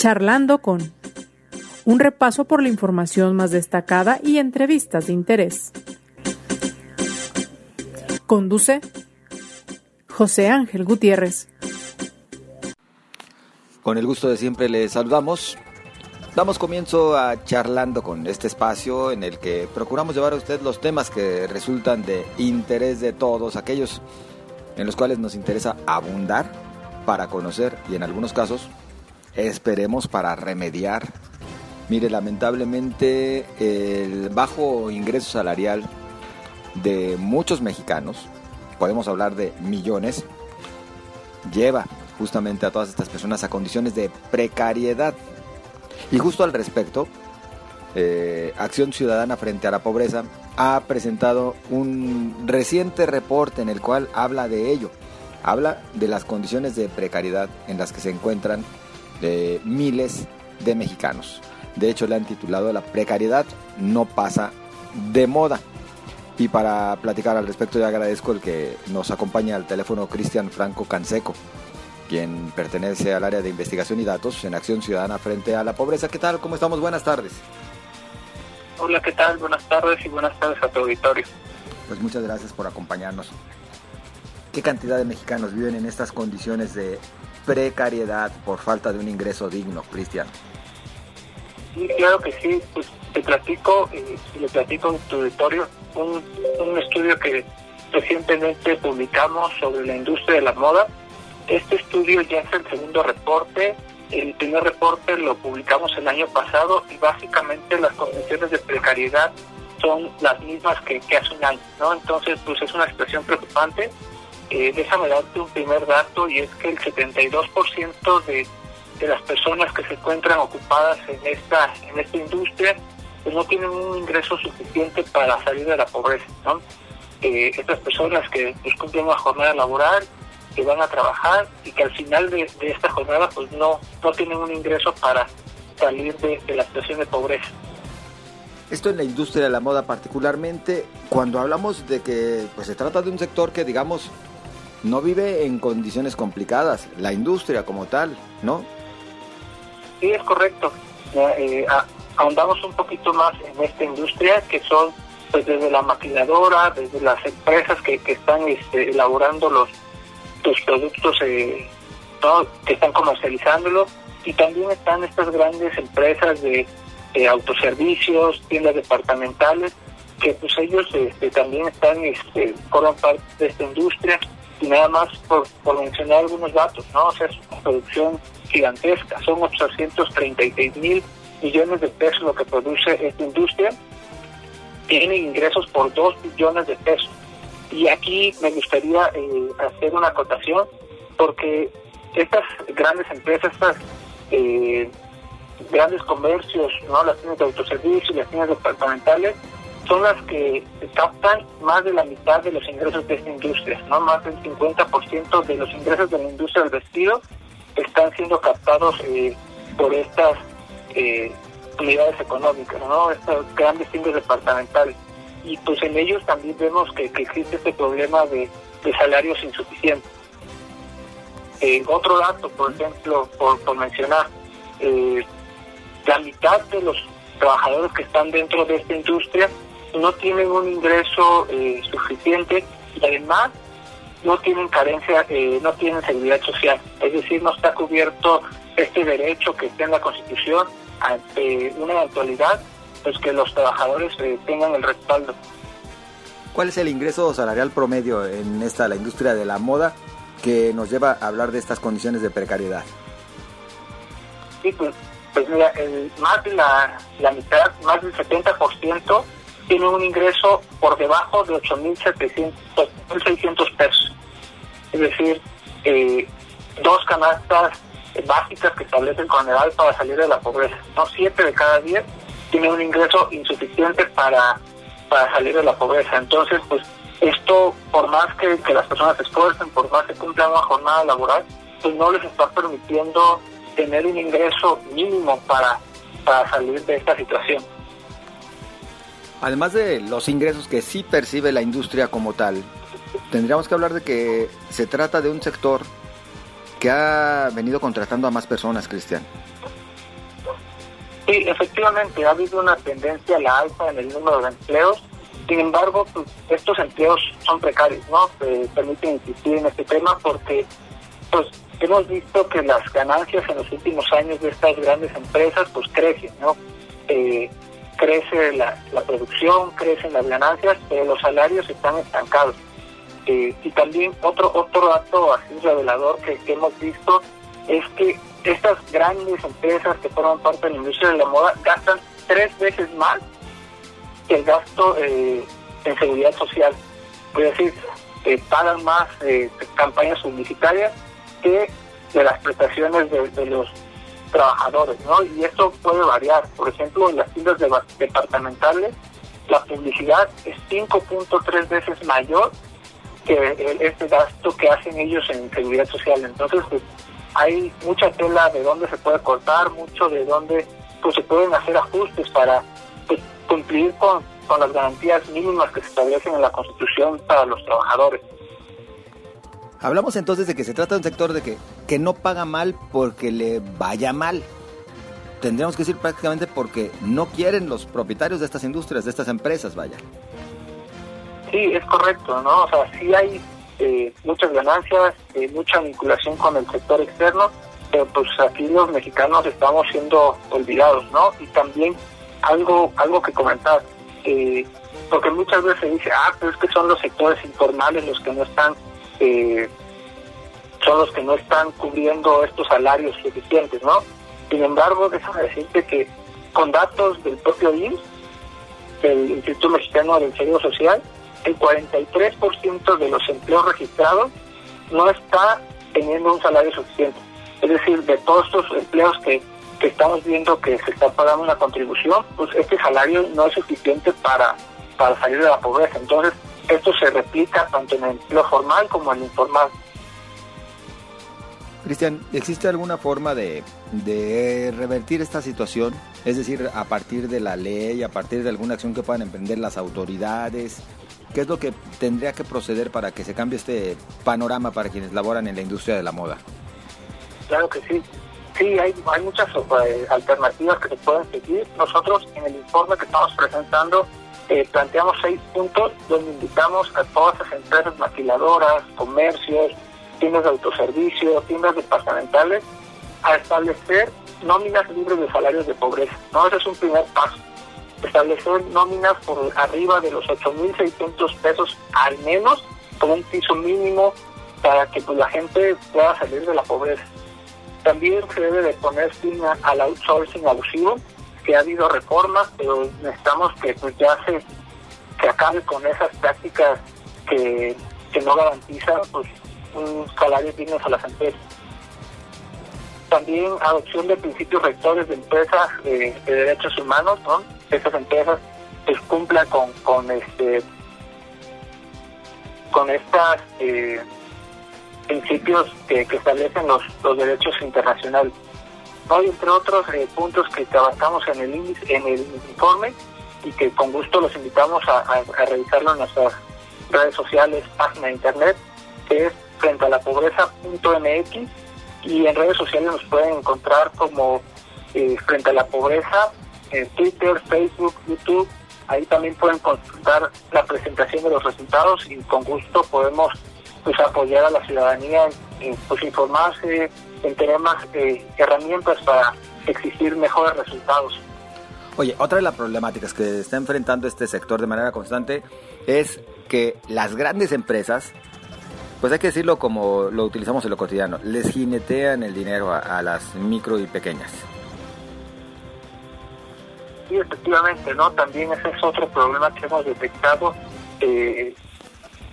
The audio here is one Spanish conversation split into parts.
Charlando con un repaso por la información más destacada y entrevistas de interés. Conduce José Ángel Gutiérrez. Con el gusto de siempre le saludamos. Damos comienzo a charlando con este espacio en el que procuramos llevar a usted los temas que resultan de interés de todos, aquellos en los cuales nos interesa abundar para conocer y en algunos casos esperemos para remediar. Mire, lamentablemente el bajo ingreso salarial de muchos mexicanos, podemos hablar de millones, lleva justamente a todas estas personas a condiciones de precariedad. Y justo al respecto, eh, Acción Ciudadana frente a la Pobreza ha presentado un reciente reporte en el cual habla de ello. Habla de las condiciones de precariedad en las que se encuentran eh, miles de mexicanos. De hecho, le han titulado La precariedad no pasa de moda. Y para platicar al respecto, yo agradezco el que nos acompaña al teléfono Cristian Franco Canseco, quien pertenece al área de investigación y datos en Acción Ciudadana frente a la pobreza. ¿Qué tal? ¿Cómo estamos? Buenas tardes. Hola, ¿qué tal? Buenas tardes y buenas tardes a tu auditorio. Pues muchas gracias por acompañarnos. ¿Qué cantidad de mexicanos viven en estas condiciones de precariedad por falta de un ingreso digno, Cristian? Sí, claro que sí. Pues te platico, platico en tu auditorio un, un estudio que recientemente publicamos sobre la industria de la moda este estudio ya es el segundo reporte. El primer reporte lo publicamos el año pasado y básicamente las condiciones de precariedad son las mismas que, hace un año, ¿no? Entonces, pues es una situación preocupante. Eh, déjame darte un primer dato y es que el 72% de, de las personas que se encuentran ocupadas en esta, en esta industria pues no tienen un ingreso suficiente para salir de la pobreza, ¿no? Eh, estas personas que pues, cumplen una jornada laboral que van a trabajar y que al final de, esta jornada pues no, no tienen un ingreso para salir de, la situación de pobreza. Esto en la industria de la moda particularmente, cuando hablamos de que pues se trata de un sector que digamos no vive en condiciones complicadas, la industria como tal, ¿no? Sí, es correcto. Eh, ahondamos un poquito más en esta industria que son pues desde la maquinadora, desde las empresas que, que están este, elaborando los los productos eh, que están comercializándolo y también están estas grandes empresas de, autoservicios, tiendas departamentales, que pues ellos este, también están, este, forman parte de esta industria y nada más por, mencionar algunos datos, ¿no? O sea, es una producción gigantesca, son 836 mil millones de pesos lo que produce esta industria, tiene ingresos por 2 billones de pesos. Y aquí me gustaría eh, hacer una acotación porque estas grandes empresas, estas eh, grandes comercios, no las tiendas de autoservicio, las tiendas departamentales, son las que captan más de la mitad de los ingresos de esta industria, no más del 50% de los ingresos de la industria del vestido están siendo captados eh, por estas unidades económicas, no estas grandes tiendas departamentales. Y pues en ellos también vemos que, existe este problema de, salarios insuficientes. Eh, otro dato, por ejemplo, por, mencionar, eh, la mitad de los trabajadores que están dentro de esta industria no tienen un ingreso eh, suficiente y además no tienen carencia, no tienen seguridad social, es decir, no está cubierto este derecho que está en la Constitución ante una eventualidad pues que los trabajadores eh, tengan el respaldo. ¿Cuál es el ingreso salarial promedio en esta la industria de la moda que nos lleva a hablar de estas condiciones de precariedad? Sí, pues, pues mira, el, más de la, mitad, más del 70% tiene un ingreso por debajo de 8.600 pesos. Es decir, eh, dos canastas básicas que establecen con edad para salir de la pobreza. No siete de cada diez tiene un ingreso insuficiente para, para salir de la pobreza. Entonces, pues esto, por más que, las personas se esfuercen, por más que cumplan una jornada laboral, pues no les está permitiendo tener un ingreso mínimo para, para salir de esta situación. Además de los ingresos que sí percibe la industria como tal, tendríamos que hablar de que se trata de un sector que ha venido contratando a más personas, Cristian. Sí, efectivamente, ha habido una tendencia a la alza en el número de empleos. Sin embargo, pues, estos empleos son precarios, ¿no? Se permiten insistir en este tema porque pues hemos visto que las ganancias en los últimos años de estas grandes empresas pues crecen, ¿no? Eh, crece la, producción, crecen las ganancias, pero los salarios están estancados. Eh, y también otro otro dato así revelador que, que hemos visto es que estas grandes empresas que forman parte de la industria de la moda gastan tres veces más que el gasto eh, en seguridad social. Es decir, eh, pagan más eh, campañas publicitarias que de las prestaciones de, los trabajadores, ¿no? Y esto puede variar. Por ejemplo, en las tiendas departamentales, la publicidad es 5.3 veces mayor que este gasto que hacen ellos en seguridad social. Entonces, pues, hay mucha tela de dónde se puede cortar, mucho de dónde pues se pueden hacer ajustes para pues, cumplir con las garantías mínimas que se establecen en la Constitución para los trabajadores. Hablamos entonces de que se trata de un sector de que, que no paga mal porque le vaya mal. Tendríamos que decir prácticamente porque no quieren los propietarios de estas industrias, de estas empresas, vaya. Sí, es correcto, ¿no? O sea, sí hay eh, muchas ganancias, eh, mucha vinculación con el sector externo, pero pues aquí los mexicanos estamos siendo olvidados, ¿no? Y también algo algo que comentar, eh, porque muchas veces se dice, ah, pero es que son los sectores informales los que no están, son los que no están cubriendo estos salarios suficientes, ¿no? Sin embargo, déjame decirte que con datos del propio IMSS, del Instituto Mexicano del Seguro Social, el 43% de los empleos registrados no está teniendo un salario suficiente. Es decir, de todos estos empleos que, estamos viendo que se está pagando una contribución, pues este salario no es suficiente para, para salir de la pobreza. Entonces, esto se replica tanto en el empleo formal como en el informal. Cristian, ¿existe alguna forma de, de, revertir esta situación? Es decir, a partir de la ley, a partir de alguna acción que puedan emprender las autoridades, ¿Qué es lo que tendría que proceder para que se cambie este panorama para quienes laboran en la industria de la moda? Claro que sí. Sí, hay, hay muchas eh, alternativas que se pueden seguir. Nosotros en el informe que estamos presentando eh, planteamos seis puntos donde invitamos a todas las empresas maquiladoras, comercios, tiendas de autoservicio, tiendas departamentales a establecer nóminas libres de salarios de pobreza. ¿no? Ese es un primer paso establecer nóminas por arriba de los 8.600 pesos al menos, como un piso mínimo para que pues, la gente pueda salir de la pobreza. También se debe de poner fin al outsourcing abusivo, que ha habido reformas, pero necesitamos que pues ya se que acabe con esas prácticas que, que no garantizan pues un salario digno a las empresas. También adopción de principios rectores de empresas de derechos humanos, ¿no? estas empresas pues, cumplan con, con este con estos eh, principios que, establecen los, los derechos internacionales. ¿No? entre otros eh, puntos que trabajamos en el en el informe y que con gusto los invitamos a, revisarlo en nuestras redes sociales, página de internet, que es frente a la pobreza.mx y en redes sociales nos pueden encontrar como eh, frente a la pobreza en Twitter, Facebook, YouTube. Ahí también pueden consultar la presentación de los resultados y con gusto podemos pues apoyar a la ciudadanía en, pues informarse, en tener más eh, herramientas para exigir mejores resultados. Oye, otra de las problemáticas que está enfrentando este sector de manera constante es que las grandes empresas, pues hay que decirlo como lo utilizamos en lo cotidiano, les jinetean el dinero a las micro y pequeñas sí, efectivamente, ¿no? También ese es otro problema que hemos detectado eh,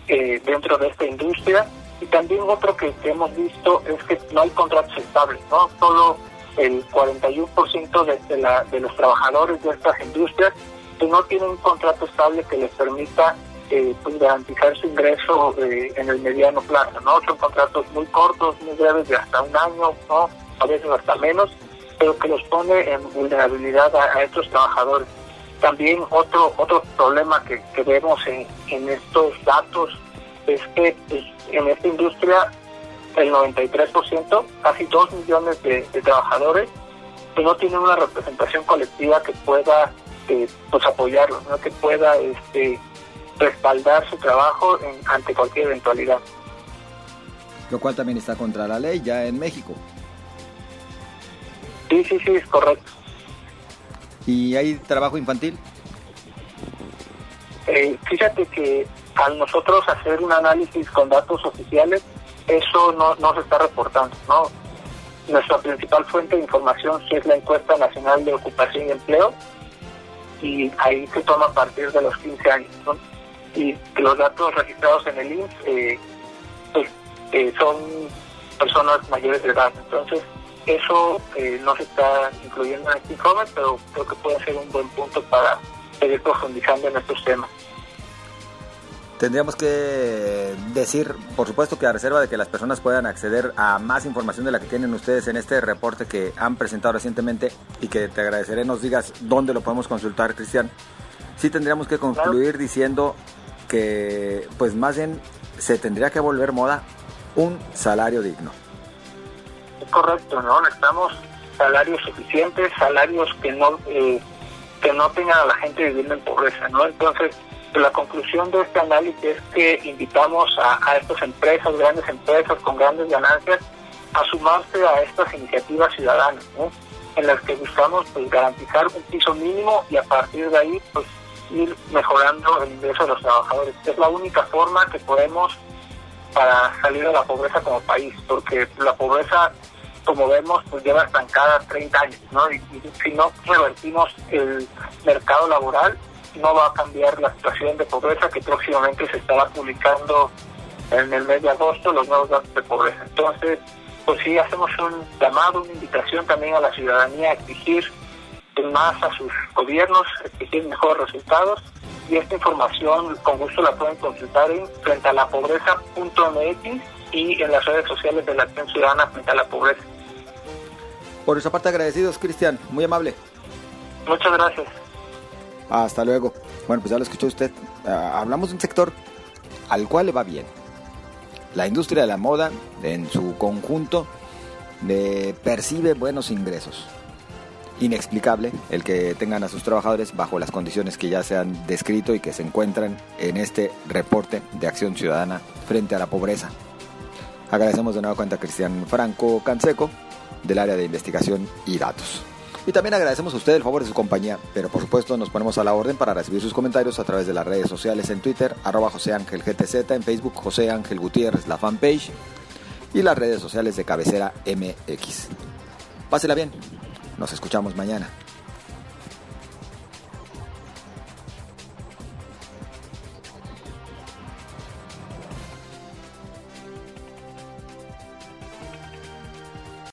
eh, dentro de esta industria. Y también otro que, hemos visto es que no hay contratos estables, ¿no? Solo el 41% de, de, la, de los trabajadores de estas industrias que no tienen un contrato estable que les permita eh, pues garantizar su ingreso en el mediano plazo, ¿no? Son contratos muy cortos, muy breves, de hasta un año, ¿no? A veces hasta menos, pero que los pone en vulnerabilidad a, estos trabajadores. También otro otro problema que, vemos en, en, estos datos es que pues, en esta industria el 93%, casi 2 millones de, trabajadores, que no tienen una representación colectiva que pueda eh, pues apoyarlos, ¿no? que pueda este, respaldar su trabajo ante cualquier eventualidad. Lo cual también está contra la ley ya en México. Sí, sí, sí, es correcto. ¿Y hay trabajo infantil? Eh, fíjate que al nosotros hacer un análisis con datos oficiales, eso no, no se está reportando, ¿no? Nuestra principal fuente de información es la encuesta nacional de ocupación y empleo, y ahí se toma a partir de los 15 años, Y los datos registrados en el INS eh, pues, eh, son personas mayores de edad, entonces eso eh, no se está incluyendo en este informe, pero creo que puede ser un buen punto para seguir profundizando en estos temas. Tendríamos que decir, por supuesto que a reserva de que las personas puedan acceder a más información de la que tienen ustedes en este reporte que han presentado recientemente y que te agradeceré nos digas dónde lo podemos consultar, Cristian. Sí tendríamos que concluir diciendo que pues más bien se tendría que volver moda un salario digno. Es correcto, ¿no? Necesitamos salarios suficientes, salarios que no eh, que no tengan a la gente viviendo en pobreza, ¿no? Entonces, la conclusión de este análisis es que invitamos a, estas empresas, grandes empresas con grandes ganancias, a sumarse a estas iniciativas ciudadanas, en las que buscamos pues, garantizar un piso mínimo y a partir de ahí pues ir mejorando el ingreso de los trabajadores. Es la única forma que podemos para salir de la pobreza como país, porque la pobreza, como vemos, pues lleva estancada 30 años, ¿no? y si no revertimos el mercado laboral, no va a cambiar la situación de pobreza que próximamente se estará publicando en el mes de agosto los nuevos datos de pobreza. Entonces, pues sí, hacemos un llamado, una invitación también a la ciudadanía a exigir más a sus gobiernos, exigir mejores resultados y esta información con gusto la pueden consultar en frente a la pobreza.mx y en las redes sociales de la Acción Ciudadana frente a la pobreza. Por esa parte agradecidos, Cristian, muy amable. Muchas gracias. Hasta luego. Bueno, pues ya lo escuchó usted. Ah, hablamos de un sector al cual le va bien. La industria de la moda, en su conjunto, percibe buenos ingresos. Inexplicable el que tengan a sus trabajadores bajo las condiciones que ya se han descrito y que se encuentran en este reporte de acción ciudadana frente a la pobreza. Agradecemos de nueva cuenta a Cristian Franco Canseco del área de investigación y datos. Y también agradecemos a usted el favor de su compañía, pero por supuesto nos ponemos a la orden para recibir sus comentarios a través de las redes sociales en Twitter, arroba José Ángel GTZ, en Facebook José Ángel Gutiérrez, la fanpage, y las redes sociales de cabecera MX. Pásela bien, nos escuchamos mañana.